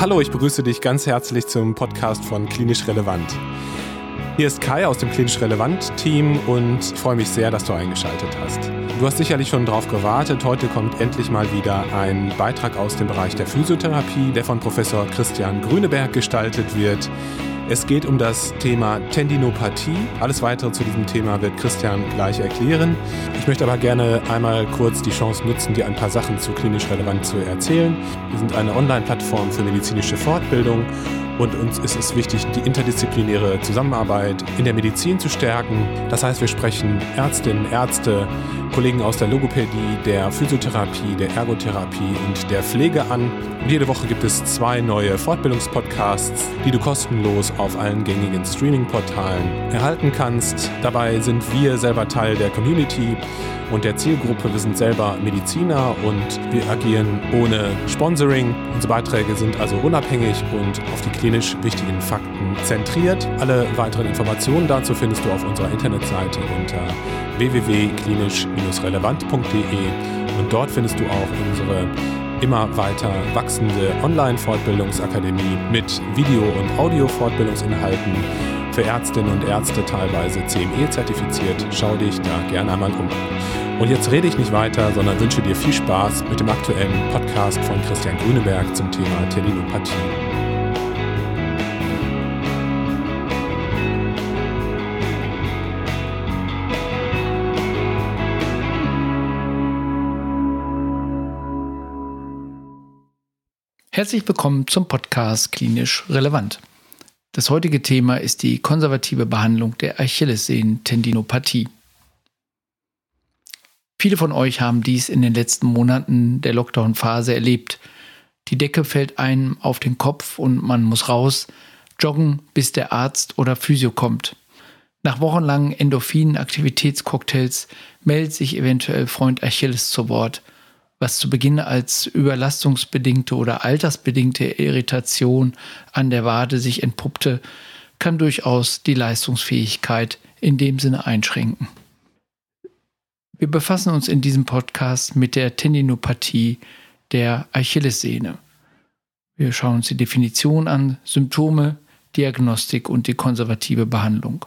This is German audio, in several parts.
Hallo, ich begrüße dich ganz herzlich zum Podcast von Klinisch Relevant. Hier ist Kai aus dem Klinisch Relevant Team und ich freue mich sehr, dass du eingeschaltet hast. Du hast sicherlich schon darauf gewartet. Heute kommt endlich mal wieder ein Beitrag aus dem Bereich der Physiotherapie, der von Professor Christian Grüneberg gestaltet wird. Es geht um das Thema Tendinopathie. Alles weitere zu diesem Thema wird Christian gleich erklären. Ich möchte aber gerne einmal kurz die Chance nutzen, dir ein paar Sachen zu klinisch relevant zu erzählen. Wir sind eine Online-Plattform für medizinische Fortbildung und uns ist es wichtig, die interdisziplinäre Zusammenarbeit in der Medizin zu stärken. Das heißt, wir sprechen Ärztinnen, Ärzte, Kollegen aus der Logopädie, der Physiotherapie, der Ergotherapie und der Pflege an. Und jede Woche gibt es zwei neue Fortbildungspodcasts, die du kostenlos auf allen gängigen Streaming-Portalen erhalten kannst. Dabei sind wir selber Teil der Community und der Zielgruppe. Wir sind selber Mediziner und wir agieren ohne Sponsoring. Unsere Beiträge sind also unabhängig und auf die klinisch wichtigen Fakten zentriert. Alle weiteren Informationen dazu findest du auf unserer Internetseite unter www.klinisch-relevant.de und dort findest du auch unsere immer weiter wachsende Online-Fortbildungsakademie mit Video- und Audio-Fortbildungsinhalten für Ärztinnen und Ärzte teilweise CME zertifiziert. Schau dich da gerne einmal um. Und jetzt rede ich nicht weiter, sondern wünsche dir viel Spaß mit dem aktuellen Podcast von Christian Grüneberg zum Thema Tendinopathie. Herzlich willkommen zum Podcast Klinisch Relevant. Das heutige Thema ist die konservative Behandlung der Achillessehnentendinopathie. Viele von euch haben dies in den letzten Monaten der Lockdown-Phase erlebt. Die Decke fällt einem auf den Kopf und man muss raus, joggen, bis der Arzt oder Physio kommt. Nach wochenlangen Endorphin-Aktivitätscocktails meldet sich eventuell Freund Achilles zu Wort, was zu Beginn als überlastungsbedingte oder altersbedingte Irritation an der Wade sich entpuppte, kann durchaus die Leistungsfähigkeit in dem Sinne einschränken. Wir befassen uns in diesem Podcast mit der Tendinopathie der Achillessehne. Wir schauen uns die Definition an, Symptome, Diagnostik und die konservative Behandlung.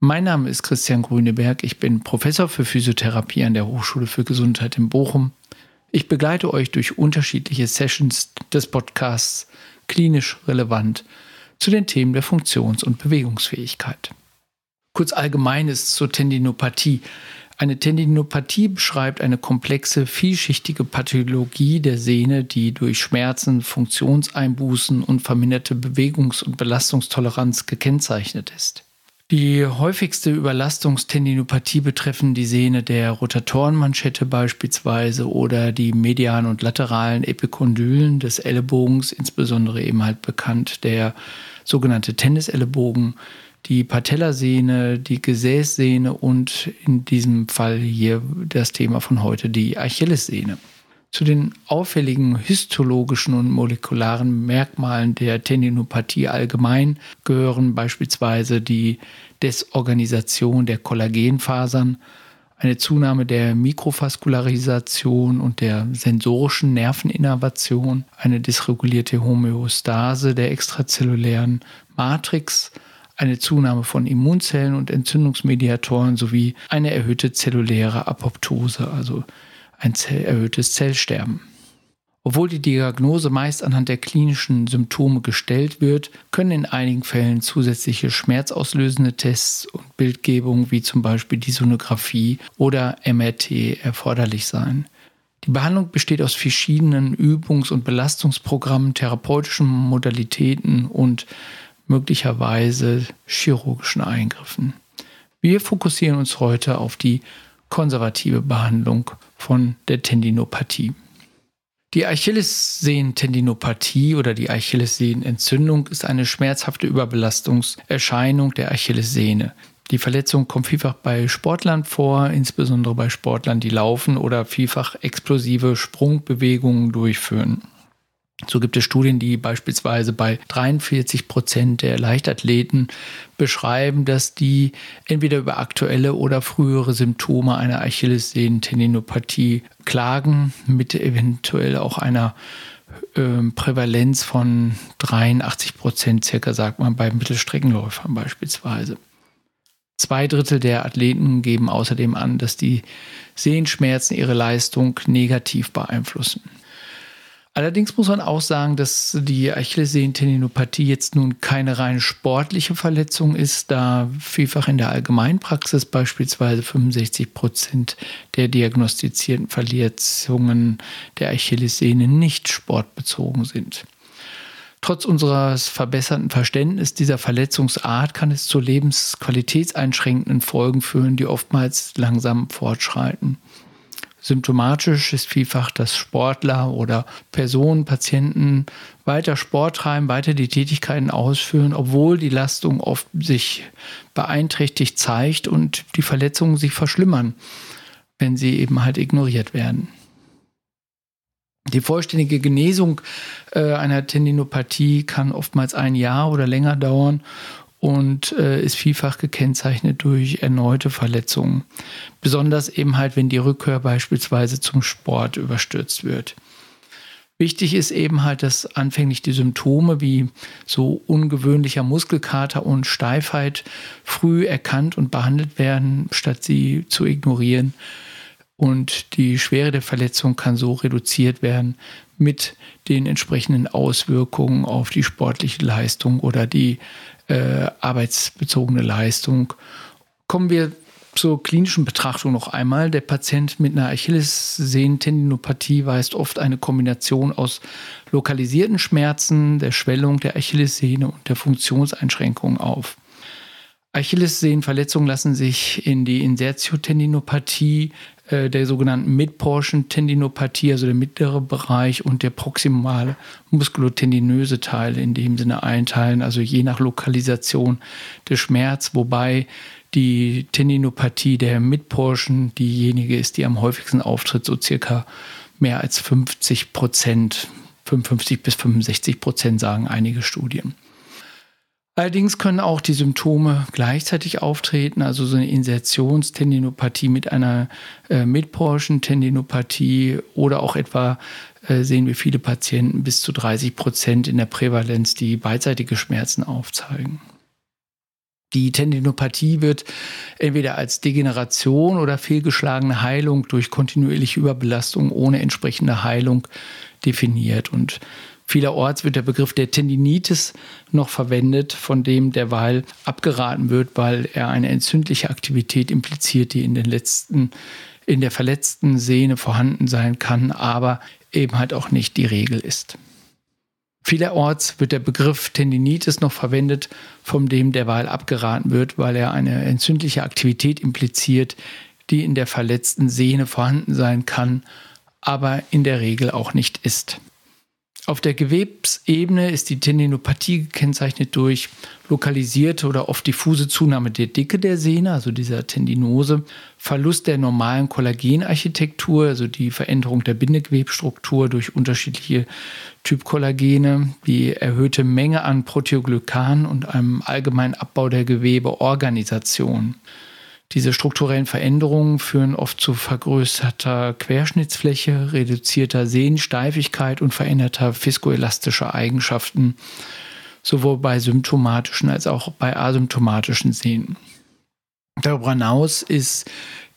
Mein Name ist Christian Grüneberg. Ich bin Professor für Physiotherapie an der Hochschule für Gesundheit in Bochum. Ich begleite euch durch unterschiedliche Sessions des Podcasts klinisch relevant zu den Themen der Funktions- und Bewegungsfähigkeit. Kurz allgemeines zur Tendinopathie. Eine Tendinopathie beschreibt eine komplexe, vielschichtige Pathologie der Sehne, die durch Schmerzen, Funktionseinbußen und verminderte Bewegungs- und Belastungstoleranz gekennzeichnet ist. Die häufigste Überlastungstendinopathie betreffen die Sehne der Rotatorenmanschette beispielsweise oder die medialen und lateralen Epikondylen des Ellenbogens, insbesondere eben halt bekannt der sogenannte Tennisellebogen, die Patellasehne, die Gesäßsehne und in diesem Fall hier das Thema von heute, die Achillessehne. Zu den auffälligen histologischen und molekularen Merkmalen der Tendinopathie allgemein gehören beispielsweise die Desorganisation der Kollagenfasern, eine Zunahme der Mikrovasკularisation und der sensorischen Nerveninnervation, eine dysregulierte Homöostase der extrazellulären Matrix, eine Zunahme von Immunzellen und Entzündungsmediatoren sowie eine erhöhte zelluläre Apoptose, also ein erhöhtes Zellsterben. Obwohl die Diagnose meist anhand der klinischen Symptome gestellt wird, können in einigen Fällen zusätzliche schmerzauslösende Tests und Bildgebungen wie zum Beispiel die Sonographie oder MRT erforderlich sein. Die Behandlung besteht aus verschiedenen Übungs- und Belastungsprogrammen, therapeutischen Modalitäten und möglicherweise chirurgischen Eingriffen. Wir fokussieren uns heute auf die konservative Behandlung von der Tendinopathie. Die Achillessehnentendinopathie oder die Achillessehnenentzündung ist eine schmerzhafte Überbelastungserscheinung der Achillessehne. Die Verletzung kommt vielfach bei Sportlern vor, insbesondere bei Sportlern, die laufen oder vielfach explosive Sprungbewegungen durchführen. So gibt es Studien, die beispielsweise bei 43 Prozent der Leichtathleten beschreiben, dass die entweder über aktuelle oder frühere Symptome einer Achillessehnentendinopathie klagen, mit eventuell auch einer äh, Prävalenz von 83 Prozent circa, sagt man bei Mittelstreckenläufern beispielsweise. Zwei Drittel der Athleten geben außerdem an, dass die Sehenschmerzen ihre Leistung negativ beeinflussen. Allerdings muss man auch sagen, dass die Achillessehnentendinopathie jetzt nun keine rein sportliche Verletzung ist, da vielfach in der Allgemeinpraxis beispielsweise 65 Prozent der diagnostizierten Verletzungen der Achillessehne nicht sportbezogen sind. Trotz unseres verbesserten Verständnisses dieser Verletzungsart kann es zu lebensqualitätseinschränkenden Folgen führen, die oftmals langsam fortschreiten. Symptomatisch ist vielfach, dass Sportler oder Personen, Patienten weiter Sport treiben, weiter die Tätigkeiten ausführen, obwohl die Lastung oft sich beeinträchtigt zeigt und die Verletzungen sich verschlimmern, wenn sie eben halt ignoriert werden. Die vollständige Genesung äh, einer Tendinopathie kann oftmals ein Jahr oder länger dauern und äh, ist vielfach gekennzeichnet durch erneute Verletzungen. Besonders eben halt, wenn die Rückkehr beispielsweise zum Sport überstürzt wird. Wichtig ist eben halt, dass anfänglich die Symptome wie so ungewöhnlicher Muskelkater und Steifheit früh erkannt und behandelt werden, statt sie zu ignorieren. Und die Schwere der Verletzung kann so reduziert werden mit den entsprechenden Auswirkungen auf die sportliche Leistung oder die äh, arbeitsbezogene Leistung. Kommen wir zur klinischen Betrachtung noch einmal. Der Patient mit einer Achillessehnentendinopathie weist oft eine Kombination aus lokalisierten Schmerzen, der Schwellung der Achillessehne und der Funktionseinschränkungen auf. Achillessehnenverletzungen lassen sich in die Insertiotendinopathie, äh, der sogenannten Mid-Portion-Tendinopathie, also der mittlere Bereich und der proximale muskulotendinöse Teil in dem Sinne einteilen, also je nach Lokalisation des Schmerz, wobei die Tendinopathie der Mid-Portion diejenige ist, die am häufigsten auftritt, so circa mehr als 50 Prozent, 55 bis 65 Prozent sagen einige Studien. Allerdings können auch die Symptome gleichzeitig auftreten, also so eine Insertionstendinopathie mit einer äh, Midportion-Tendinopathie oder auch etwa äh, sehen wir viele Patienten bis zu 30 Prozent in der Prävalenz, die beidseitige Schmerzen aufzeigen. Die Tendinopathie wird entweder als Degeneration oder fehlgeschlagene Heilung durch kontinuierliche Überbelastung ohne entsprechende Heilung definiert. Und Vielerorts wird der Begriff der Tendinitis noch verwendet, von dem derweil abgeraten wird, weil er eine entzündliche Aktivität impliziert, die in den letzten in der verletzten Sehne vorhanden sein kann, aber eben halt auch nicht die Regel ist. Vielerorts wird der Begriff Tendinitis noch verwendet, von dem derweil abgeraten wird, weil er eine entzündliche Aktivität impliziert, die in der verletzten Sehne vorhanden sein kann, aber in der Regel auch nicht ist. Auf der Gewebsebene ist die Tendinopathie gekennzeichnet durch lokalisierte oder oft diffuse Zunahme der Dicke der Sehne, also dieser Tendinose, Verlust der normalen Kollagenarchitektur, also die Veränderung der Bindegewebsstruktur durch unterschiedliche Typkollagene, die erhöhte Menge an Proteoglykan und einem allgemeinen Abbau der Gewebeorganisation. Diese strukturellen Veränderungen führen oft zu vergrößerter Querschnittsfläche, reduzierter Sehnensteifigkeit und veränderter viskoelastischer Eigenschaften, sowohl bei symptomatischen als auch bei asymptomatischen Sehnen. Darüber hinaus ist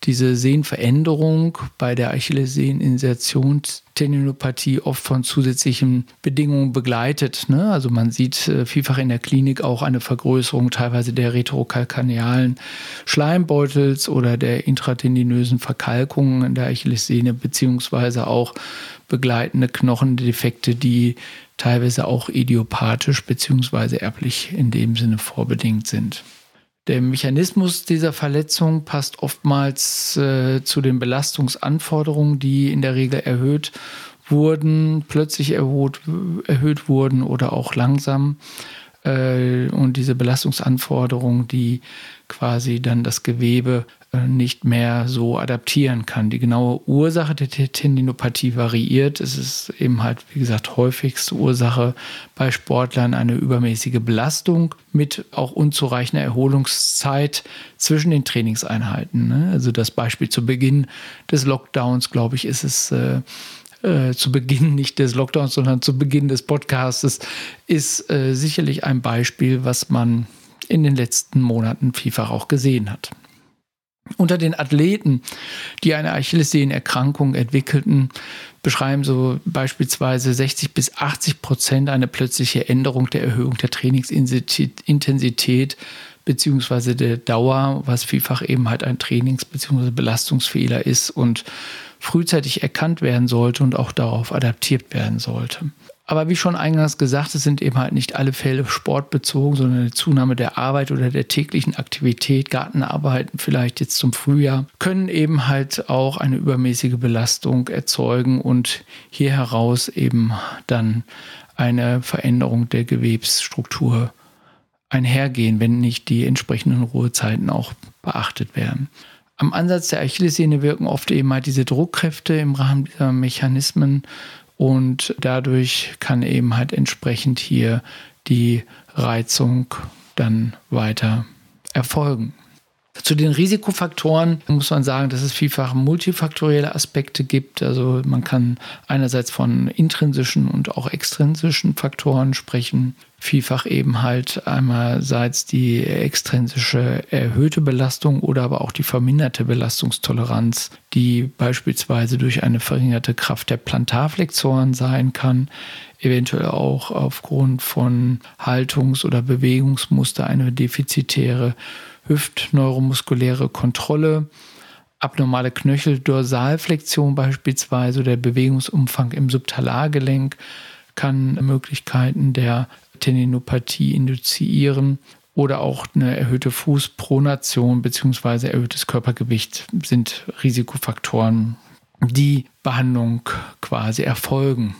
diese Sehnenveränderung bei der Achillessehneninsertionstendinopathie oft von zusätzlichen Bedingungen begleitet. Ne? Also man sieht äh, vielfach in der Klinik auch eine Vergrößerung teilweise der retrokalkanealen Schleimbeutels oder der intratendinösen Verkalkungen in der Achillessehne beziehungsweise auch begleitende Knochendefekte, die teilweise auch idiopathisch beziehungsweise erblich in dem Sinne vorbedingt sind. Der Mechanismus dieser Verletzung passt oftmals äh, zu den Belastungsanforderungen, die in der Regel erhöht wurden, plötzlich erhöht, erhöht wurden oder auch langsam. Äh, und diese Belastungsanforderungen, die quasi dann das Gewebe nicht mehr so adaptieren kann. Die genaue Ursache der Tendinopathie variiert. Es ist eben halt, wie gesagt, häufigste Ursache bei Sportlern eine übermäßige Belastung mit auch unzureichender Erholungszeit zwischen den Trainingseinheiten. Ne? Also das Beispiel zu Beginn des Lockdowns, glaube ich, ist es äh, äh, zu Beginn nicht des Lockdowns, sondern zu Beginn des Podcasts, ist äh, sicherlich ein Beispiel, was man in den letzten Monaten vielfach auch gesehen hat. Unter den Athleten, die eine Achillessehnenerkrankung entwickelten, beschreiben so beispielsweise 60 bis 80 Prozent eine plötzliche Änderung der Erhöhung der Trainingsintensität beziehungsweise der Dauer, was vielfach eben halt ein Trainings- bzw. Belastungsfehler ist und frühzeitig erkannt werden sollte und auch darauf adaptiert werden sollte. Aber wie schon eingangs gesagt, es sind eben halt nicht alle Fälle sportbezogen, sondern eine Zunahme der Arbeit oder der täglichen Aktivität, Gartenarbeiten vielleicht jetzt zum Frühjahr, können eben halt auch eine übermäßige Belastung erzeugen und hier heraus eben dann eine Veränderung der Gewebsstruktur einhergehen, wenn nicht die entsprechenden Ruhezeiten auch beachtet werden. Am Ansatz der Achillessehne wirken oft eben halt diese Druckkräfte im Rahmen dieser Mechanismen und dadurch kann eben halt entsprechend hier die Reizung dann weiter erfolgen. Zu den Risikofaktoren muss man sagen, dass es vielfach multifaktorielle Aspekte gibt. Also man kann einerseits von intrinsischen und auch extrinsischen Faktoren sprechen. Vielfach eben halt einerseits die extrinsische erhöhte Belastung oder aber auch die verminderte Belastungstoleranz, die beispielsweise durch eine verringerte Kraft der Plantarflexoren sein kann, eventuell auch aufgrund von Haltungs- oder Bewegungsmuster eine defizitäre hüftneuromuskuläre Kontrolle, abnormale Knöcheldorsalflexion beispielsweise, der Bewegungsumfang im Subtalargelenk kann Möglichkeiten der Tendinopathie induzieren oder auch eine erhöhte Fußpronation bzw. erhöhtes Körpergewicht sind Risikofaktoren, die Behandlung quasi erfolgen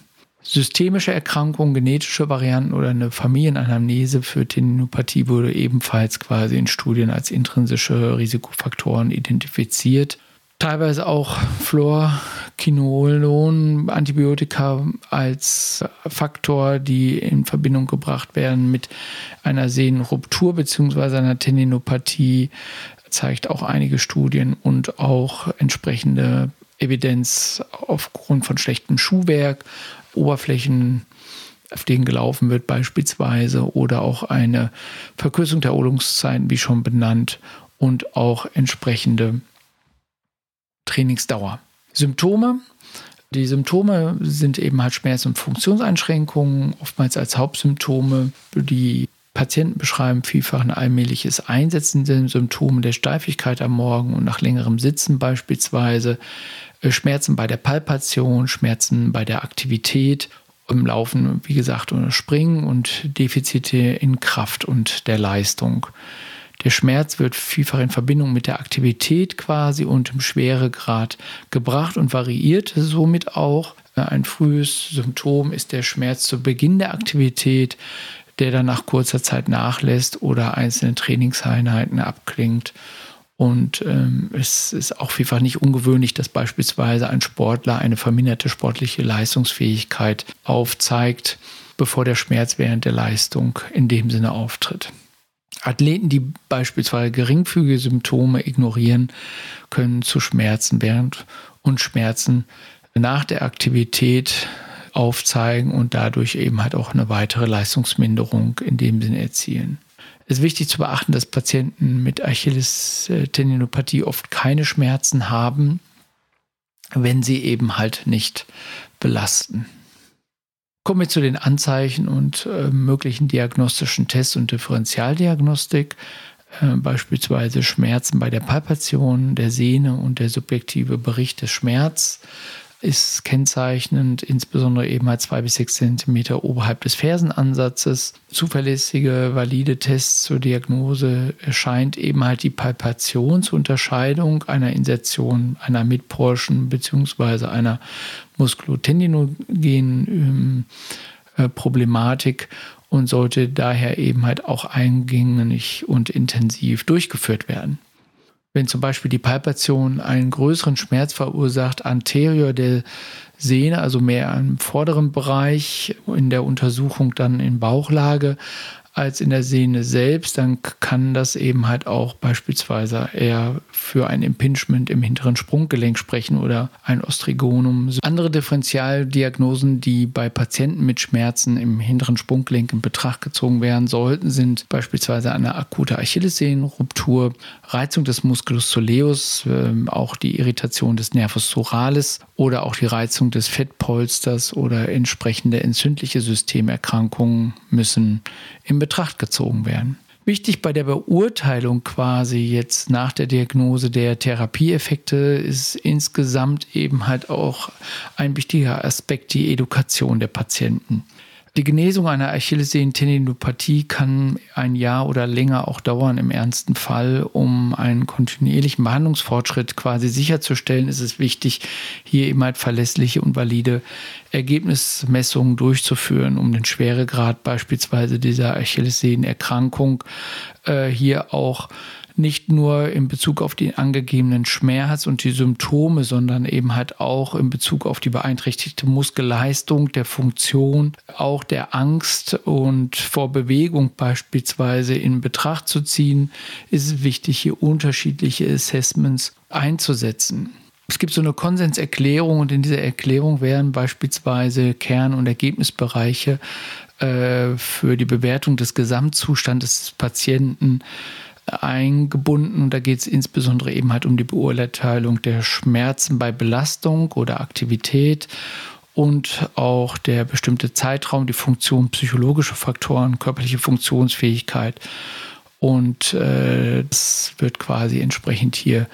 systemische Erkrankungen, genetische Varianten oder eine Familienanamnese für Tendinopathie wurde ebenfalls quasi in Studien als intrinsische Risikofaktoren identifiziert. Teilweise auch Fluorquinolon, Antibiotika als Faktor, die in Verbindung gebracht werden mit einer Sehnenruptur bzw. einer Tendinopathie, zeigt auch einige Studien und auch entsprechende Evidenz aufgrund von schlechtem Schuhwerk Oberflächen, auf denen gelaufen wird beispielsweise oder auch eine Verkürzung der Erholungszeiten, wie schon benannt, und auch entsprechende Trainingsdauer. Symptome. Die Symptome sind eben halt Schmerz- und Funktionseinschränkungen, oftmals als Hauptsymptome. Die Patienten beschreiben vielfach ein allmähliches Einsetzen der Symptome der Steifigkeit am Morgen und nach längerem Sitzen beispielsweise, äh, Schmerzen bei der Palpation, Schmerzen bei der Aktivität im Laufen, wie gesagt, oder Springen und Defizite in Kraft und der Leistung. Der Schmerz wird vielfach in Verbindung mit der Aktivität quasi und im Schweregrad gebracht und variiert somit auch. Ein frühes Symptom ist der Schmerz zu Beginn der Aktivität, der dann nach kurzer Zeit nachlässt oder einzelne Trainingseinheiten abklingt. Und ähm, es ist auch vielfach nicht ungewöhnlich, dass beispielsweise ein Sportler eine verminderte sportliche Leistungsfähigkeit aufzeigt, bevor der Schmerz während der Leistung in dem Sinne auftritt. Athleten, die beispielsweise geringfügige Symptome ignorieren, können zu Schmerzen während und Schmerzen nach der Aktivität aufzeigen und dadurch eben halt auch eine weitere Leistungsminderung in dem Sinne erzielen. Es ist wichtig zu beachten, dass Patienten mit Achilles-Tendinopathie oft keine Schmerzen haben, wenn sie eben halt nicht belasten. Kommen wir zu den Anzeichen und äh, möglichen diagnostischen Tests und Differentialdiagnostik, äh, beispielsweise Schmerzen bei der Palpation der Sehne und der subjektive Bericht des Schmerz, ist kennzeichnend, insbesondere eben halt zwei bis sechs Zentimeter oberhalb des Fersenansatzes. Zuverlässige, valide Tests zur Diagnose erscheint eben halt die Palpationsunterscheidung einer Insertion einer Midportion bzw. einer muskulotendinogenen ähm, äh, Problematik und sollte daher eben halt auch eingängig und intensiv durchgeführt werden wenn zum Beispiel die Palpation einen größeren Schmerz verursacht, anterior der Sehne, also mehr im vorderen Bereich, in der Untersuchung dann in Bauchlage, als in der Sehne selbst, dann kann das eben halt auch beispielsweise eher für ein Impingement im hinteren Sprunggelenk sprechen oder ein Ostrigonum. Andere Differentialdiagnosen, die bei Patienten mit Schmerzen im hinteren Sprunggelenk in Betracht gezogen werden sollten, sind beispielsweise eine akute Achillessehnenruptur, Reizung des Musculus soleus, äh, auch die Irritation des Nervus thoralis oder auch die Reizung des Fettpolsters oder entsprechende entzündliche Systemerkrankungen müssen in Betracht gezogen werden. Wichtig bei der Beurteilung quasi jetzt nach der Diagnose der Therapieeffekte ist insgesamt eben halt auch ein wichtiger Aspekt die Education der Patienten. Die Genesung einer Achillessehnentendinopathie kann ein Jahr oder länger auch dauern im ernsten Fall. Um einen kontinuierlichen Behandlungsfortschritt quasi sicherzustellen, ist es wichtig, hier eben halt verlässliche und valide Ergebnismessungen durchzuführen, um den Schweregrad beispielsweise dieser Achillessehnenerkrankung äh, hier auch nicht nur in Bezug auf den angegebenen Schmerz und die Symptome, sondern eben halt auch in Bezug auf die beeinträchtigte Muskelleistung, der Funktion, auch der Angst und vor Bewegung beispielsweise in Betracht zu ziehen, ist es wichtig, hier unterschiedliche Assessments einzusetzen. Es gibt so eine Konsenserklärung und in dieser Erklärung werden beispielsweise Kern- und Ergebnisbereiche äh, für die Bewertung des Gesamtzustandes des Patienten eingebunden. Und da geht es insbesondere eben halt um die Beurteilung der Schmerzen bei Belastung oder Aktivität und auch der bestimmte Zeitraum, die Funktion, psychologische Faktoren, körperliche Funktionsfähigkeit. Und äh, das wird quasi entsprechend hier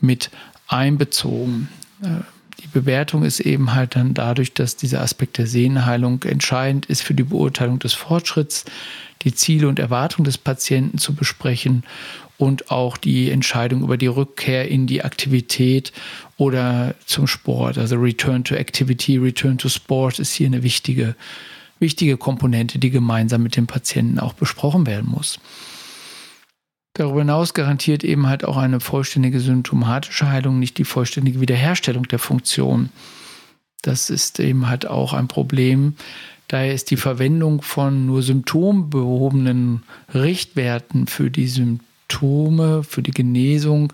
mit einbezogen. Äh, die Bewertung ist eben halt dann dadurch, dass dieser Aspekt der Sehnenheilung entscheidend ist für die Beurteilung des Fortschritts, die Ziele und Erwartungen des Patienten zu besprechen und auch die Entscheidung über die Rückkehr in die Aktivität oder zum Sport. Also Return to Activity, Return to Sport ist hier eine wichtige, wichtige Komponente, die gemeinsam mit dem Patienten auch besprochen werden muss. Darüber hinaus garantiert eben halt auch eine vollständige symptomatische Heilung nicht die vollständige Wiederherstellung der Funktion. Das ist eben halt auch ein Problem, Daher ist die Verwendung von nur symptombehobenen Richtwerten für die Symptome, für die Genesung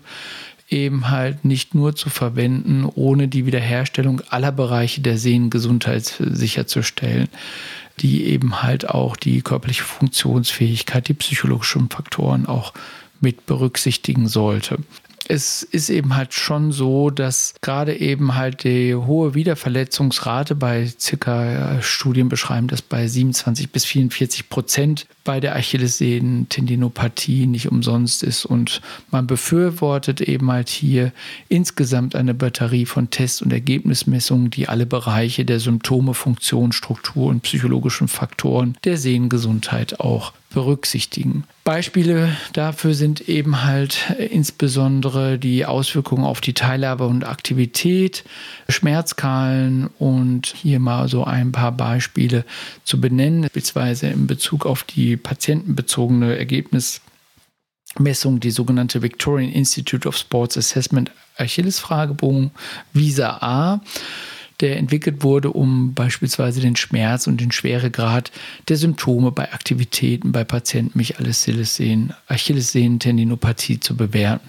eben halt nicht nur zu verwenden, ohne die Wiederherstellung aller Bereiche der Sehnengesundheit sicherzustellen, die eben halt auch die körperliche Funktionsfähigkeit, die psychologischen Faktoren auch mit berücksichtigen sollte es ist eben halt schon so, dass gerade eben halt die hohe Wiederverletzungsrate bei circa Studien beschreiben das bei 27 bis 44 Prozent bei der Achillessehnentendinopathie nicht umsonst ist. Und man befürwortet eben halt hier insgesamt eine Batterie von Test- und Ergebnismessungen, die alle Bereiche der Symptome, Funktion, Struktur und psychologischen Faktoren der Sehnengesundheit auch berücksichtigen. Beispiele dafür sind eben halt insbesondere die Auswirkungen auf die Teilhabe und Aktivität, Schmerzskalen und hier mal so ein paar Beispiele zu benennen, beispielsweise in Bezug auf die patientenbezogene Ergebnismessung, die sogenannte Victorian Institute of Sports Assessment Achilles-Fragebogen Visa A der entwickelt wurde, um beispielsweise den Schmerz und den Schweregrad der Symptome bei Aktivitäten bei Patienten mit Achillessehnen, Achillessehnentendinopathie zu bewerten.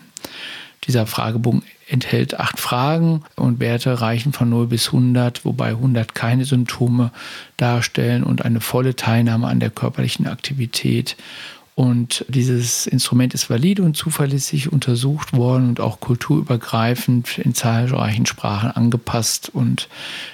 Dieser Fragebogen enthält acht Fragen und Werte reichen von 0 bis 100, wobei 100 keine Symptome darstellen und eine volle Teilnahme an der körperlichen Aktivität und dieses Instrument ist valide und zuverlässig untersucht worden und auch kulturübergreifend in zahlreichen Sprachen angepasst. Und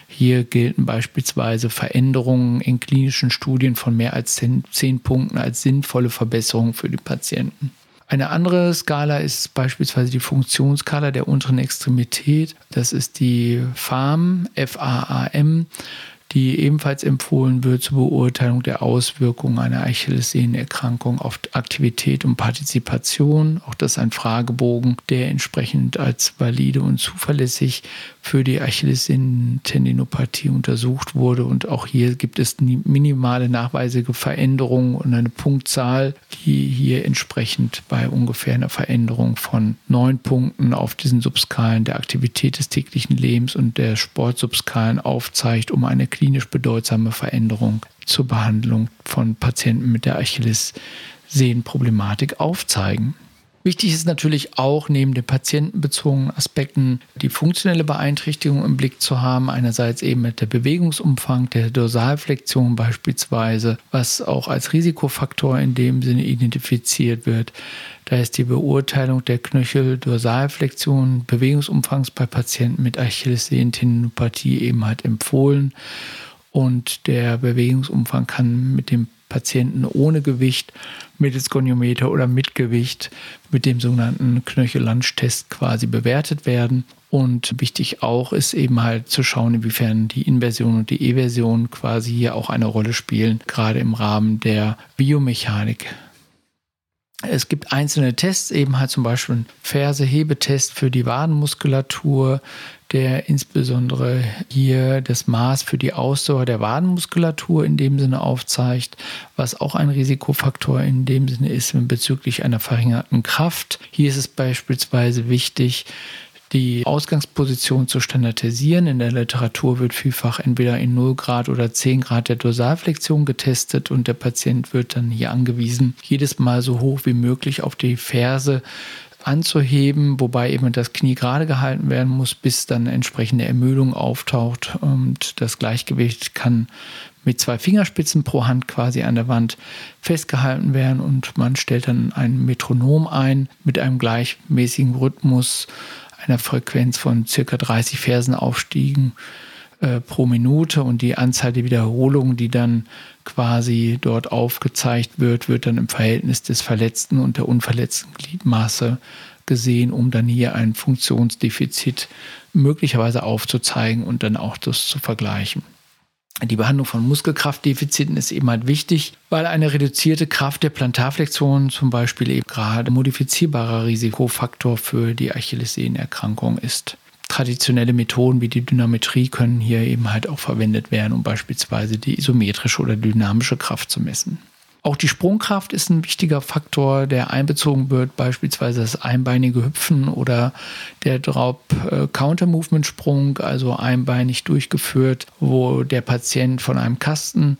hier gelten beispielsweise Veränderungen in klinischen Studien von mehr als zehn, Punkten als sinnvolle Verbesserung für die Patienten. Eine andere Skala ist beispielsweise die Funktionsskala der unteren Extremität. Das ist die FAM, F-A-A-M die ebenfalls empfohlen wird zur Beurteilung der Auswirkungen einer Achillessehnenerkrankung auf Aktivität und Partizipation. Auch das ist ein Fragebogen, der entsprechend als valide und zuverlässig für die Achillessehnentendinopathie untersucht wurde. Und auch hier gibt es minimale nachweisige Veränderungen und eine Punktzahl die hier entsprechend bei ungefähr einer Veränderung von neun Punkten auf diesen Subskalen der Aktivität des täglichen Lebens und der Sportsubskalen aufzeigt, um eine klinisch bedeutsame Veränderung zur Behandlung von Patienten mit der Achillessehnenproblematik aufzeigen. Wichtig ist natürlich auch neben den patientenbezogenen Aspekten die funktionelle Beeinträchtigung im Blick zu haben. Einerseits eben mit der Bewegungsumfang der Dorsalflexion beispielsweise, was auch als Risikofaktor in dem Sinne identifiziert wird. Da ist die Beurteilung der Knöchel-Dorsalflexion, Bewegungsumfangs bei Patienten mit Achillessehnentendinopathie eben halt empfohlen. Und der Bewegungsumfang kann mit dem Patienten ohne Gewicht mittels Goniometer oder mit Gewicht mit dem sogenannten Knöchel-Lunch-Test quasi bewertet werden. Und wichtig auch ist eben halt zu schauen, inwiefern die Inversion und die Eversion quasi hier auch eine Rolle spielen, gerade im Rahmen der Biomechanik. Es gibt einzelne Tests, eben halt zum Beispiel ein Ferse-Hebetest für die Wadenmuskulatur, der insbesondere hier das Maß für die Ausdauer der Wadenmuskulatur in dem Sinne aufzeigt, was auch ein Risikofaktor in dem Sinne ist bezüglich einer verringerten Kraft. Hier ist es beispielsweise wichtig, die Ausgangsposition zu standardisieren. In der Literatur wird vielfach entweder in 0 Grad oder 10 Grad der Dorsalflexion getestet und der Patient wird dann hier angewiesen, jedes Mal so hoch wie möglich auf die Ferse anzuheben, wobei eben das Knie gerade gehalten werden muss, bis dann entsprechende Ermüdung auftaucht und das Gleichgewicht kann mit zwei Fingerspitzen pro Hand quasi an der Wand festgehalten werden und man stellt dann ein Metronom ein mit einem gleichmäßigen Rhythmus einer Frequenz von circa 30 Fersenaufstiegen äh, pro Minute und die Anzahl der Wiederholungen, die dann quasi dort aufgezeigt wird, wird dann im Verhältnis des verletzten und der unverletzten Gliedmaße gesehen, um dann hier ein Funktionsdefizit möglicherweise aufzuzeigen und dann auch das zu vergleichen. Die Behandlung von Muskelkraftdefiziten ist eben halt wichtig, weil eine reduzierte Kraft der Plantarflexion zum Beispiel eben gerade modifizierbarer Risikofaktor für die Achillessehnenerkrankung ist traditionelle Methoden wie die Dynametrie können hier eben halt auch verwendet werden, um beispielsweise die isometrische oder dynamische Kraft zu messen. Auch die Sprungkraft ist ein wichtiger Faktor, der einbezogen wird, beispielsweise das einbeinige Hüpfen oder der Drop-Counter-Movement-Sprung, also einbeinig durchgeführt, wo der Patient von einem Kasten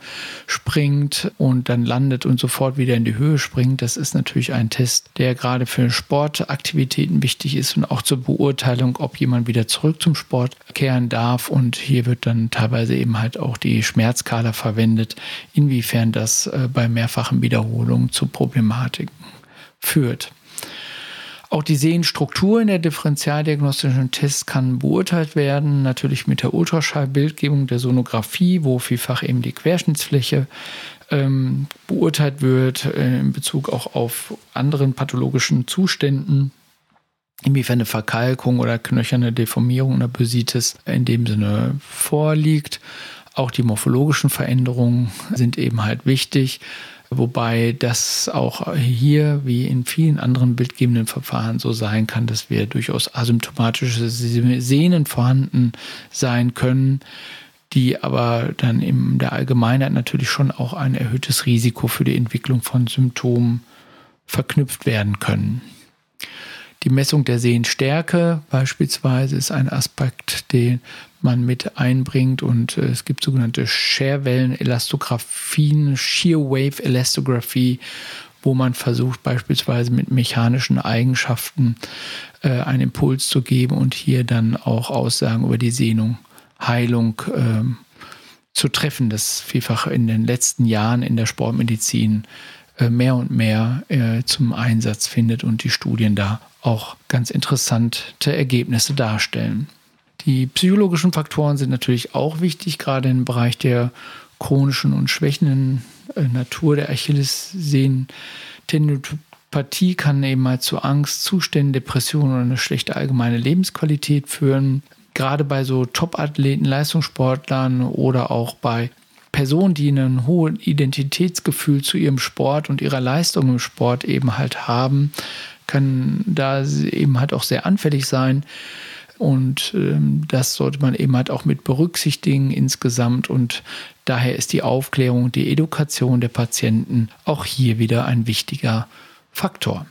springt und dann landet und sofort wieder in die Höhe springt. Das ist natürlich ein Test, der gerade für Sportaktivitäten wichtig ist und auch zur Beurteilung, ob jemand wieder zurück zum Sport kehren darf. Und hier wird dann teilweise eben halt auch die Schmerzskala verwendet, inwiefern das äh, bei mehr mehrfachen Wiederholungen zu Problematiken führt. Auch die Sehenstruktur in der differentialdiagnostischen Tests kann beurteilt werden, natürlich mit der Ultraschallbildgebung der Sonographie, wo vielfach eben die Querschnittsfläche ähm, beurteilt wird äh, in Bezug auch auf anderen pathologischen Zuständen. Inwiefern eine Verkalkung oder knöcherne Deformierung oder Bösitis in dem Sinne vorliegt. Auch die morphologischen Veränderungen sind eben halt wichtig. Wobei das auch hier wie in vielen anderen bildgebenden Verfahren so sein kann, dass wir durchaus asymptomatische Sehnen vorhanden sein können, die aber dann in der Allgemeinheit natürlich schon auch ein erhöhtes Risiko für die Entwicklung von Symptomen verknüpft werden können. Die Messung der Sehenstärke beispielsweise ist ein Aspekt, den man mit einbringt und äh, es gibt sogenannte Scherwellen-Elastographien, Shear Wave Elastographie, wo man versucht beispielsweise mit mechanischen Eigenschaften äh, einen Impuls zu geben und hier dann auch Aussagen über die Sehnung, Heilung äh, zu treffen, das vielfach in den letzten Jahren in der Sportmedizin äh, mehr und mehr äh, zum Einsatz findet und die Studien da auch ganz interessante Ergebnisse darstellen. Die psychologischen Faktoren sind natürlich auch wichtig, gerade im Bereich der chronischen und schwächenden äh, Natur der Achillessehnen. Tendinopathie kann eben mal zu Angst, Zuständen, Depressionen oder eine schlechte allgemeine Lebensqualität führen. Gerade bei so Top-Athleten, Leistungssportlern oder auch bei Personen, die ein hohes Identitätsgefühl zu ihrem Sport und ihrer Leistung im Sport eben halt haben, können da eben halt auch sehr anfällig sein. Und ähm, das sollte man eben halt auch mit berücksichtigen insgesamt. Und daher ist die Aufklärung, die Education der Patienten auch hier wieder ein wichtiger Faktor.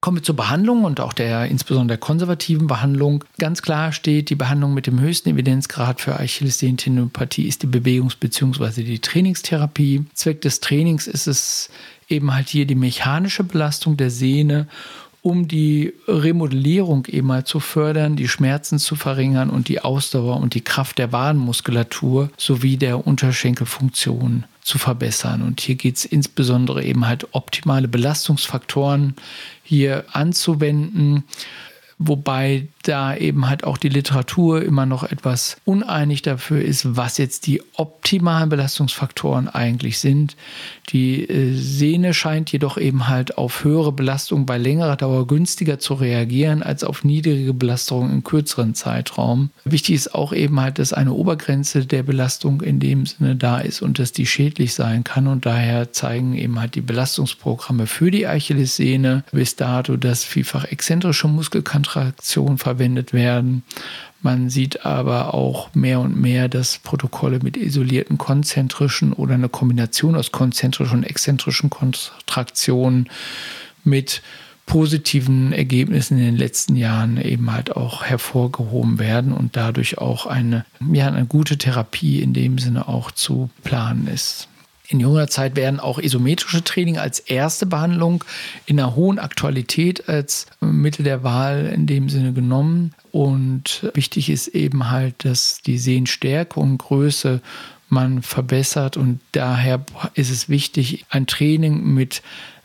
Kommen wir zur Behandlung und auch der insbesondere der konservativen Behandlung. Ganz klar steht, die Behandlung mit dem höchsten Evidenzgrad für Achillessehnentendinopathie ist die Bewegungs- bzw. die Trainingstherapie. Zweck des Trainings ist es eben halt hier die mechanische Belastung der Sehne um die Remodellierung eben mal zu fördern, die Schmerzen zu verringern und die Ausdauer und die Kraft der Wadenmuskulatur sowie der Unterschenkelfunktion zu verbessern. Und hier geht es insbesondere eben halt optimale Belastungsfaktoren hier anzuwenden wobei da eben halt auch die Literatur immer noch etwas uneinig dafür ist, was jetzt die optimalen Belastungsfaktoren eigentlich sind. Die äh, Sehne scheint jedoch eben halt auf höhere Belastung bei längerer Dauer günstiger zu reagieren als auf niedrige Belastung im kürzeren Zeitraum. Wichtig ist auch eben halt, dass eine Obergrenze der Belastung in dem Sinne da ist und dass die schädlich sein kann und daher zeigen eben halt die Belastungsprogramme für die Achillessehne bis dato, dass vielfach exzentrische Muskelkontraktion verwendet werden. Man sieht aber auch mehr und mehr, dass Protokolle mit isolierten konzentrischen oder eine Kombination aus konzentrischen und exzentrischen Kontraktionen mit positiven Ergebnissen in den letzten Jahren eben halt auch hervorgehoben werden und dadurch auch eine, ja, eine gute Therapie in dem Sinne auch zu planen ist. In junger Zeit werden auch isometrische Training als erste Behandlung in einer hohen Aktualität als Mittel der Wahl in dem Sinne genommen. Und wichtig ist eben halt, dass die Sehenstärke und Größe man verbessert. Und daher ist es wichtig, ein Training mit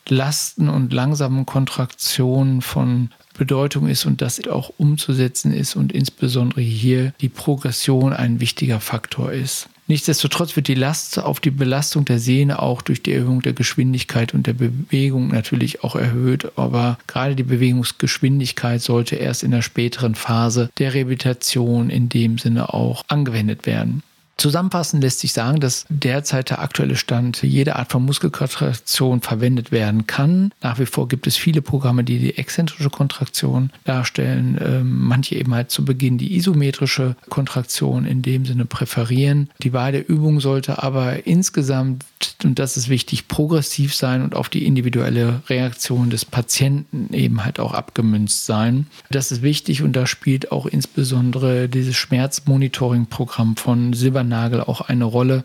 Lasten und langsamen Kontraktionen von Bedeutung ist und das auch umzusetzen ist und insbesondere hier die Progression ein wichtiger Faktor ist. Nichtsdestotrotz wird die Last auf die Belastung der Sehne auch durch die Erhöhung der Geschwindigkeit und der Bewegung natürlich auch erhöht. Aber gerade die Bewegungsgeschwindigkeit sollte erst in der späteren Phase der Rehabilitation in dem Sinne auch angewendet werden. Zusammenfassend lässt sich sagen, dass derzeit der aktuelle Stand jede Art von Muskelkontraktion verwendet werden kann. Nach wie vor gibt es viele Programme, die die exzentrische Kontraktion darstellen. Ähm, manche eben halt zu Beginn die isometrische Kontraktion in dem Sinne präferieren. Die Wahl der Übung sollte aber insgesamt, und das ist wichtig, progressiv sein und auf die individuelle Reaktion des Patienten eben halt auch abgemünzt sein. Das ist wichtig und da spielt auch insbesondere dieses Schmerzmonitoring-Programm von Silber Silbernagel auch eine Rolle,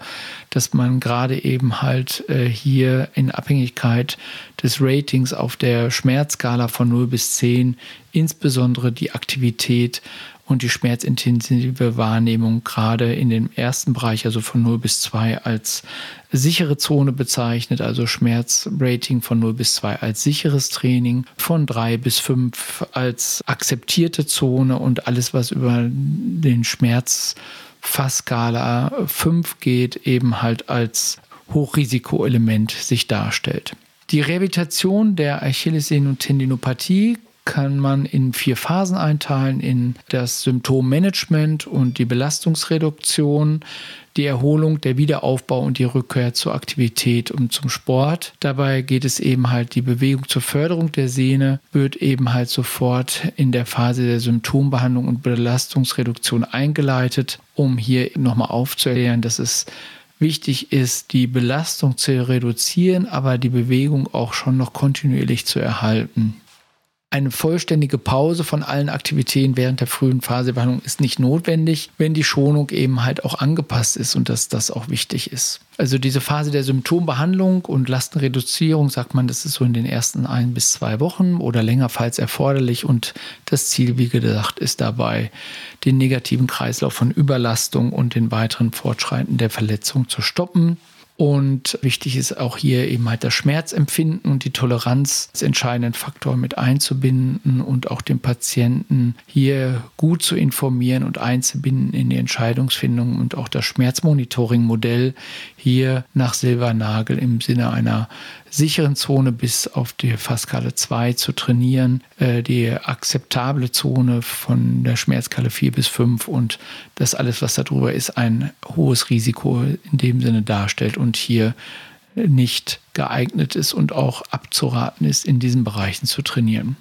dass man gerade eben halt äh, hier in Abhängigkeit des Ratings auf der Schmerzskala von 0 bis 10 insbesondere die Aktivität und die schmerzintensive Wahrnehmung gerade in dem ersten Bereich, also von 0 bis 2, als sichere Zone bezeichnet, also Schmerzrating von 0 bis 2 als sicheres Training, von 3 bis 5 als akzeptierte Zone und alles, was über den Schmerz Fassskala 5 geht, eben halt als Hochrisikoelement sich darstellt. Die Rehabilitation der Achillessehnen- und Tendinopathie kann man in vier Phasen einteilen, in das Symptommanagement und die Belastungsreduktion, die Erholung, der Wiederaufbau und die Rückkehr zur Aktivität und zum Sport. Dabei geht es eben halt die Bewegung zur Förderung der Sehne, wird eben halt sofort in der Phase der Symptombehandlung und Belastungsreduktion eingeleitet, um hier nochmal aufzuerklären, dass es wichtig ist, die Belastung zu reduzieren, aber die Bewegung auch schon noch kontinuierlich zu erhalten. Eine vollständige Pause von allen Aktivitäten während der frühen Phasebehandlung ist nicht notwendig, wenn die Schonung eben halt auch angepasst ist und dass das auch wichtig ist. Also diese Phase der Symptombehandlung und Lastenreduzierung, sagt man, das ist so in den ersten ein bis zwei Wochen oder länger, falls erforderlich. Und das Ziel, wie gesagt, ist dabei, den negativen Kreislauf von Überlastung und den weiteren Fortschreiten der Verletzung zu stoppen. Und wichtig ist auch hier eben halt das Schmerzempfinden und die Toleranz als entscheidenden Faktor mit einzubinden und auch den Patienten hier gut zu informieren und einzubinden in die Entscheidungsfindung und auch das Schmerzmonitoring-Modell hier nach Silbernagel im Sinne einer sicheren Zone bis auf die Fasskala 2 zu trainieren, äh, die akzeptable Zone von der Schmerzskala 4 bis 5 und das alles, was darüber ist, ein hohes Risiko in dem Sinne darstellt und hier nicht geeignet ist und auch abzuraten ist, in diesen Bereichen zu trainieren.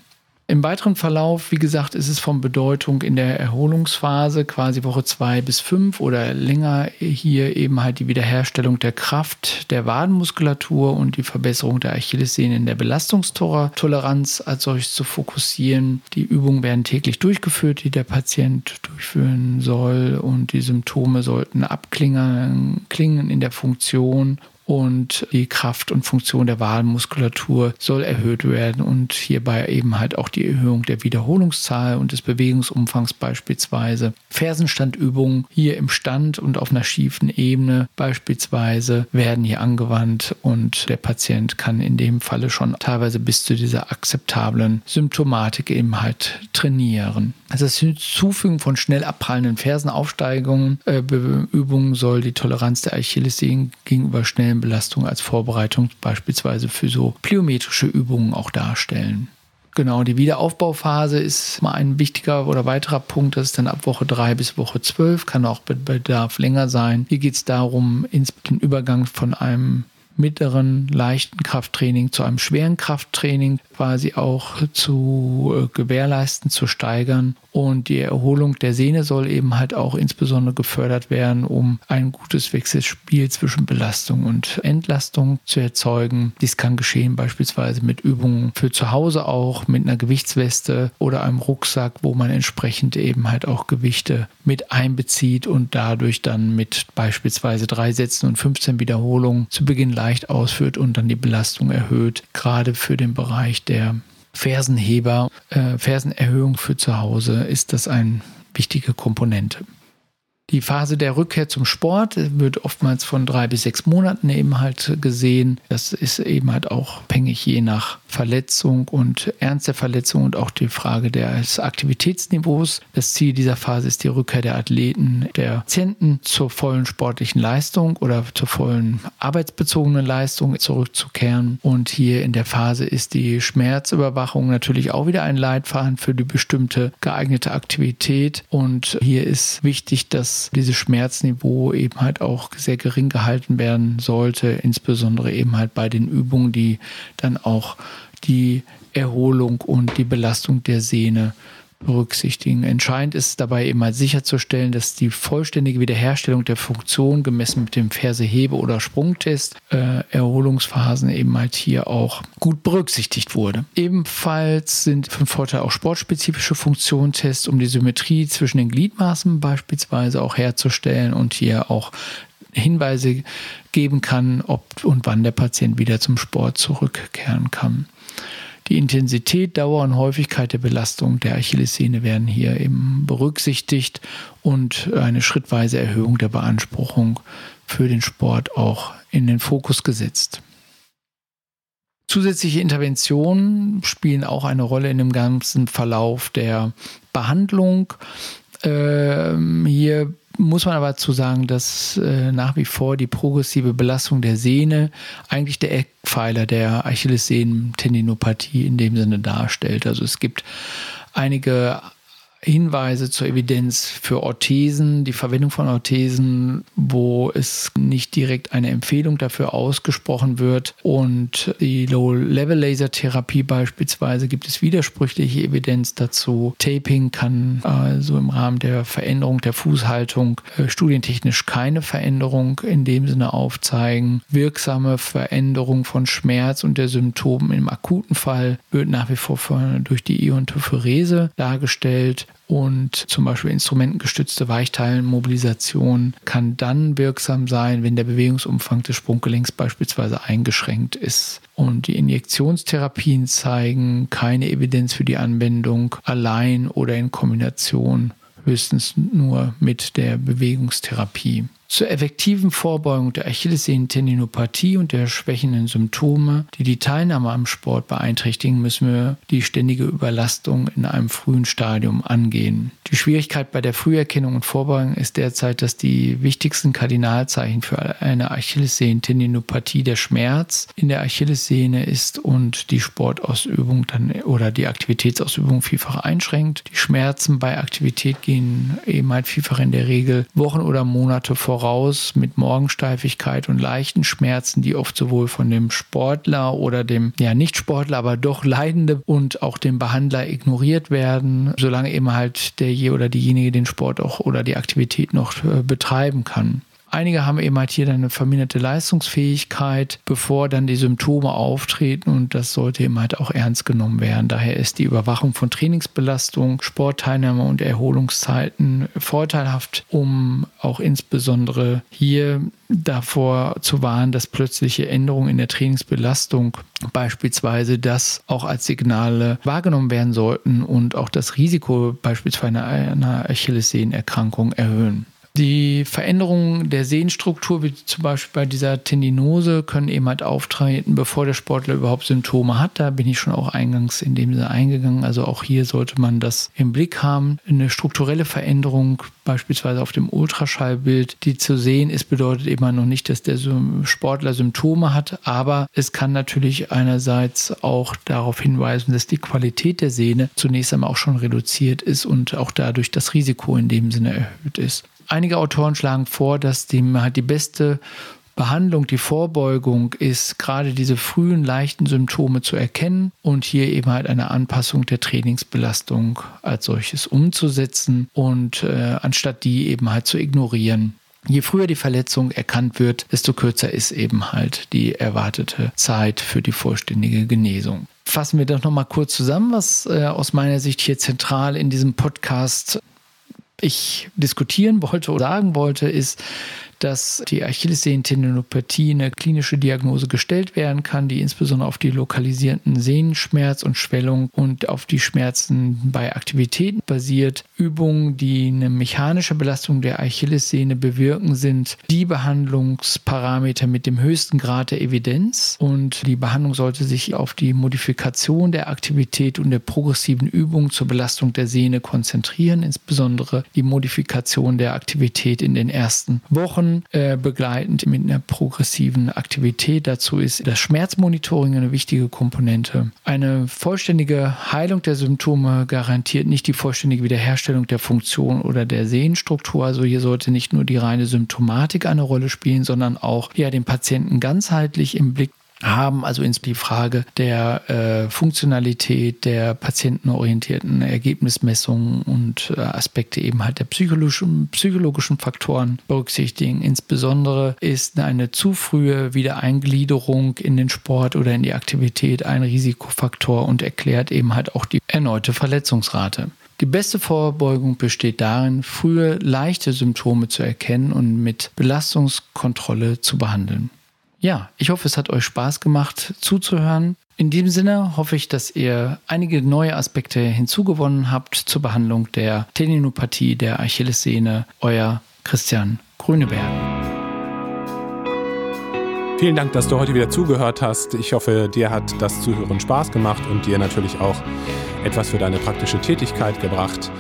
Im weiteren Verlauf, wie gesagt, ist es von Bedeutung in der Erholungsphase, quasi Woche zwei bis fünf oder länger, hier eben halt die Wiederherstellung der Kraft der Wadenmuskulatur und die Verbesserung der Achillessehne in der Belastungstoleranz als solches zu fokussieren. Die Übungen werden täglich durchgeführt, die der Patient durchführen soll und die Symptome sollten abklingen klingen in der Funktion und die Kraft und Funktion der Wadenmuskulatur soll erhöht werden und hierbei eben halt auch die Erhöhung der Wiederholungszahl und des Bewegungsumfangs beispielsweise. Fersenstandübungen hier im Stand und auf einer schiefen Ebene beispielsweise werden hier angewandt und der Patient kann in dem Falle schon teilweise bis zu dieser akzeptablen Symptomatik eben halt trainieren. Also das Hinzufügen von schnell abprallenden Fersenaufsteigungen, äh, Übungen soll die Toleranz der Achillessehnen gegenüber schnellen Belastung als Vorbereitung beispielsweise für so pliometrische Übungen auch darstellen. Genau, die Wiederaufbauphase ist mal ein wichtiger oder weiterer Punkt. Das ist dann ab Woche 3 bis Woche 12, kann auch bei Bedarf länger sein. Hier geht es darum, den Übergang von einem mittleren, leichten Krafttraining zu einem schweren Krafttraining quasi auch zu äh, gewährleisten, zu steigern. Und die Erholung der Sehne soll eben halt auch insbesondere gefördert werden, um ein gutes Wechselspiel zwischen Belastung und Entlastung zu erzeugen. Dies kann geschehen beispielsweise mit Übungen für zu Hause auch, mit einer Gewichtsweste oder einem Rucksack, wo man entsprechend eben halt auch Gewichte mit einbezieht und dadurch dann mit beispielsweise drei Sätzen und 15 Wiederholungen zu Beginn leicht ausführt und dann die Belastung erhöht, gerade für den Bereich der Fersenheber, äh, Fersenerhöhung für zu Hause ist das eine wichtige Komponente. Die Phase der Rückkehr zum Sport wird oftmals von drei bis sechs Monaten eben halt gesehen. Das ist eben halt auch abhängig je nach Verletzung und Ernst der Verletzung und auch die Frage des Aktivitätsniveaus. Das Ziel dieser Phase ist die Rückkehr der Athleten, der Patienten zur vollen sportlichen Leistung oder zur vollen arbeitsbezogenen Leistung zurückzukehren. Und hier in der Phase ist die Schmerzüberwachung natürlich auch wieder ein Leitfaden für die bestimmte geeignete Aktivität. Und hier ist wichtig, dass dieses Schmerzniveau eben halt auch sehr gering gehalten werden sollte, insbesondere eben halt bei den Übungen, die dann auch die Erholung und die Belastung der Sehne berücksichtigen. Entscheidend ist dabei immer sicherzustellen, dass die vollständige Wiederherstellung der Funktion gemessen mit dem Fersehebe- oder Sprungtest äh, Erholungsphasen eben halt hier auch gut berücksichtigt wurde. Ebenfalls sind von Vorteil auch sportspezifische Funktionstests, um die Symmetrie zwischen den Gliedmaßen beispielsweise auch herzustellen und hier auch Hinweise geben kann, ob und wann der Patient wieder zum Sport zurückkehren kann. Die Intensität, Dauer und Häufigkeit der Belastung der Achillessehne werden hier eben berücksichtigt und eine schrittweise Erhöhung der Beanspruchung für den Sport auch in den Fokus gesetzt. Zusätzliche Interventionen spielen auch eine Rolle in dem ganzen Verlauf der Behandlung. Ähm, hier muss man aber dazu sagen, dass äh, nach wie vor die progressive Belastung der Sehne eigentlich der Eckpfeiler der Achillessehnentendinopathie in dem Sinne darstellt. Also es gibt einige Hinweise zur Evidenz für Orthesen, die Verwendung von Orthesen, wo es nicht direkt eine Empfehlung dafür ausgesprochen wird. Und die Low-Level-Laser-Therapie beispielsweise gibt es widersprüchliche Evidenz dazu. Taping kann also im Rahmen der Veränderung der Fußhaltung äh, studientechnisch keine Veränderung in dem Sinne aufzeigen. Wirksame Veränderung von Schmerz und der Symptomen im akuten Fall wird nach wie vor durch die Iontopherese dargestellt. Und zum Beispiel instrumentengestützte Weichteilenmobilisation kann dann wirksam sein, wenn der Bewegungsumfang des Sprunggelenks beispielsweise eingeschränkt ist. Und die Injektionstherapien zeigen keine Evidenz für die Anwendung allein oder in Kombination, höchstens nur mit der Bewegungstherapie. Zur effektiven Vorbeugung der Achillessehnentendinopathie und der schwächenden Symptome, die die Teilnahme am Sport beeinträchtigen, müssen wir die ständige Überlastung in einem frühen Stadium angehen. Die Schwierigkeit bei der Früherkennung und Vorbeugung ist derzeit, dass die wichtigsten Kardinalzeichen für eine Achillessehnentendinopathie der Schmerz in der Achillessehne ist und die Sportausübung dann oder die Aktivitätsausübung vielfach einschränkt. Die Schmerzen bei Aktivität gehen eben halt vielfach in der Regel Wochen oder Monate vor voraus mit Morgensteifigkeit und leichten Schmerzen, die oft sowohl von dem Sportler oder dem, ja, nicht Sportler, aber doch Leidende und auch dem Behandler ignoriert werden, solange eben halt der je oder diejenige den Sport auch oder die Aktivität noch äh, betreiben kann. Einige haben eben halt hier eine verminderte Leistungsfähigkeit, bevor dann die Symptome auftreten und das sollte eben halt auch ernst genommen werden. Daher ist die Überwachung von Trainingsbelastung, Sportteilnahme und Erholungszeiten vorteilhaft, um auch insbesondere hier davor zu warnen, dass plötzliche Änderungen in der Trainingsbelastung beispielsweise das auch als Signale wahrgenommen werden sollten und auch das Risiko beispielsweise einer Achillessehnenerkrankung erhöhen. Die Veränderungen der Sehnenstruktur, wie zum Beispiel bei dieser Tendinose, können eben halt auftreten, bevor der Sportler überhaupt Symptome hat. Da bin ich schon auch eingangs in dem Sinne eingegangen. Also auch hier sollte man das im Blick haben. Eine strukturelle Veränderung, beispielsweise auf dem Ultraschallbild, die zu sehen ist, bedeutet eben noch nicht, dass der Sportler Symptome hat. Aber es kann natürlich einerseits auch darauf hinweisen, dass die Qualität der Sehne zunächst einmal auch schon reduziert ist und auch dadurch das Risiko in dem Sinne erhöht ist. Einige Autoren schlagen vor, dass die, halt die beste Behandlung, die Vorbeugung ist, gerade diese frühen leichten Symptome zu erkennen und hier eben halt eine Anpassung der Trainingsbelastung als solches umzusetzen und äh, anstatt die eben halt zu ignorieren. Je früher die Verletzung erkannt wird, desto kürzer ist eben halt die erwartete Zeit für die vollständige Genesung. Fassen wir doch nochmal kurz zusammen, was äh, aus meiner Sicht hier zentral in diesem Podcast ich diskutieren wollte oder sagen wollte, ist, dass die Achillessehnentendinopathie eine klinische Diagnose gestellt werden kann, die insbesondere auf die lokalisierten Sehnenschmerz und Schwellung und auf die Schmerzen bei Aktivitäten basiert. Übungen, die eine mechanische Belastung der Achillessehne bewirken, sind die Behandlungsparameter mit dem höchsten Grad der Evidenz und die Behandlung sollte sich auf die Modifikation der Aktivität und der progressiven Übung zur Belastung der Sehne konzentrieren, insbesondere die Modifikation der Aktivität in den ersten Wochen Wochen äh, begleitend mit einer progressiven Aktivität. Dazu ist das Schmerzmonitoring eine wichtige Komponente. Eine vollständige Heilung der Symptome garantiert nicht die vollständige Wiederherstellung der Funktion oder der Sehnenstruktur. Also hier sollte nicht nur die reine Symptomatik eine Rolle spielen, sondern auch ja, den Patienten ganzheitlich im Blick haben, also ins die Frage der äh, Funktionalität, der patientenorientierten Ergebnismessungen und äh, Aspekte eben halt der psychologischen, psychologischen Faktoren berücksichtigen. Insbesondere ist eine zu frühe Wiedereingliederung in den Sport oder in die Aktivität ein Risikofaktor und erklärt eben halt auch die erneute Verletzungsrate. Die beste Vorbeugung besteht darin, frühe leichte Symptome zu erkennen und mit Belastungskontrolle zu behandeln. Ja, ich hoffe, es hat euch Spaß gemacht zuzuhören. In diesem Sinne hoffe ich, dass ihr einige neue Aspekte hinzugewonnen habt zur Behandlung der Tendinopathie der Achillessehne. Euer Christian Grüneberg. Vielen Dank, dass du heute wieder zugehört hast. Ich hoffe, dir hat das Zuhören Spaß gemacht und dir natürlich auch etwas für deine praktische Tätigkeit gebracht.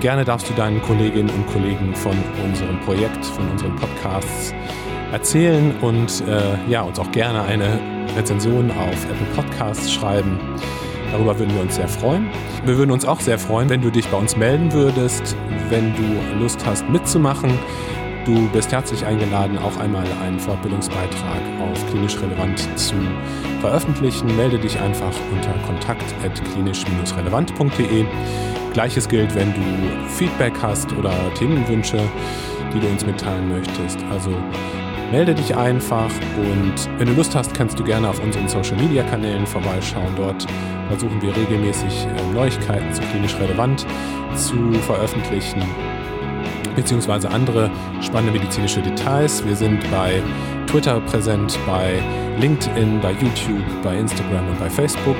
Gerne darfst du deinen Kolleginnen und Kollegen von unserem Projekt, von unseren Podcasts erzählen und äh, ja, uns auch gerne eine Rezension auf Apple Podcasts schreiben. Darüber würden wir uns sehr freuen. Wir würden uns auch sehr freuen, wenn du dich bei uns melden würdest, wenn du Lust hast mitzumachen. Du bist herzlich eingeladen, auch einmal einen Fortbildungsbeitrag auf klinisch relevant zu veröffentlichen. Melde dich einfach unter kontakt.klinisch-relevant.de. Gleiches gilt, wenn du Feedback hast oder Themenwünsche, die du uns mitteilen möchtest. Also melde dich einfach und wenn du Lust hast, kannst du gerne auf unseren Social Media Kanälen vorbeischauen. Dort versuchen wir regelmäßig ähm, Neuigkeiten zu klinisch relevant zu veröffentlichen, beziehungsweise andere spannende medizinische Details. Wir sind bei Twitter präsent, bei LinkedIn, bei YouTube, bei Instagram und bei Facebook.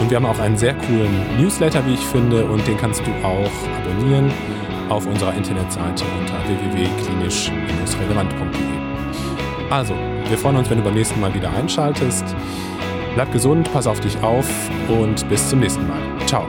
Und wir haben auch einen sehr coolen Newsletter, wie ich finde, und den kannst du auch abonnieren auf unserer Internetseite unter www.klinisch-relevant.de. Also, wir freuen uns, wenn du beim nächsten Mal wieder einschaltest. Bleib gesund, pass auf dich auf und bis zum nächsten Mal. Ciao.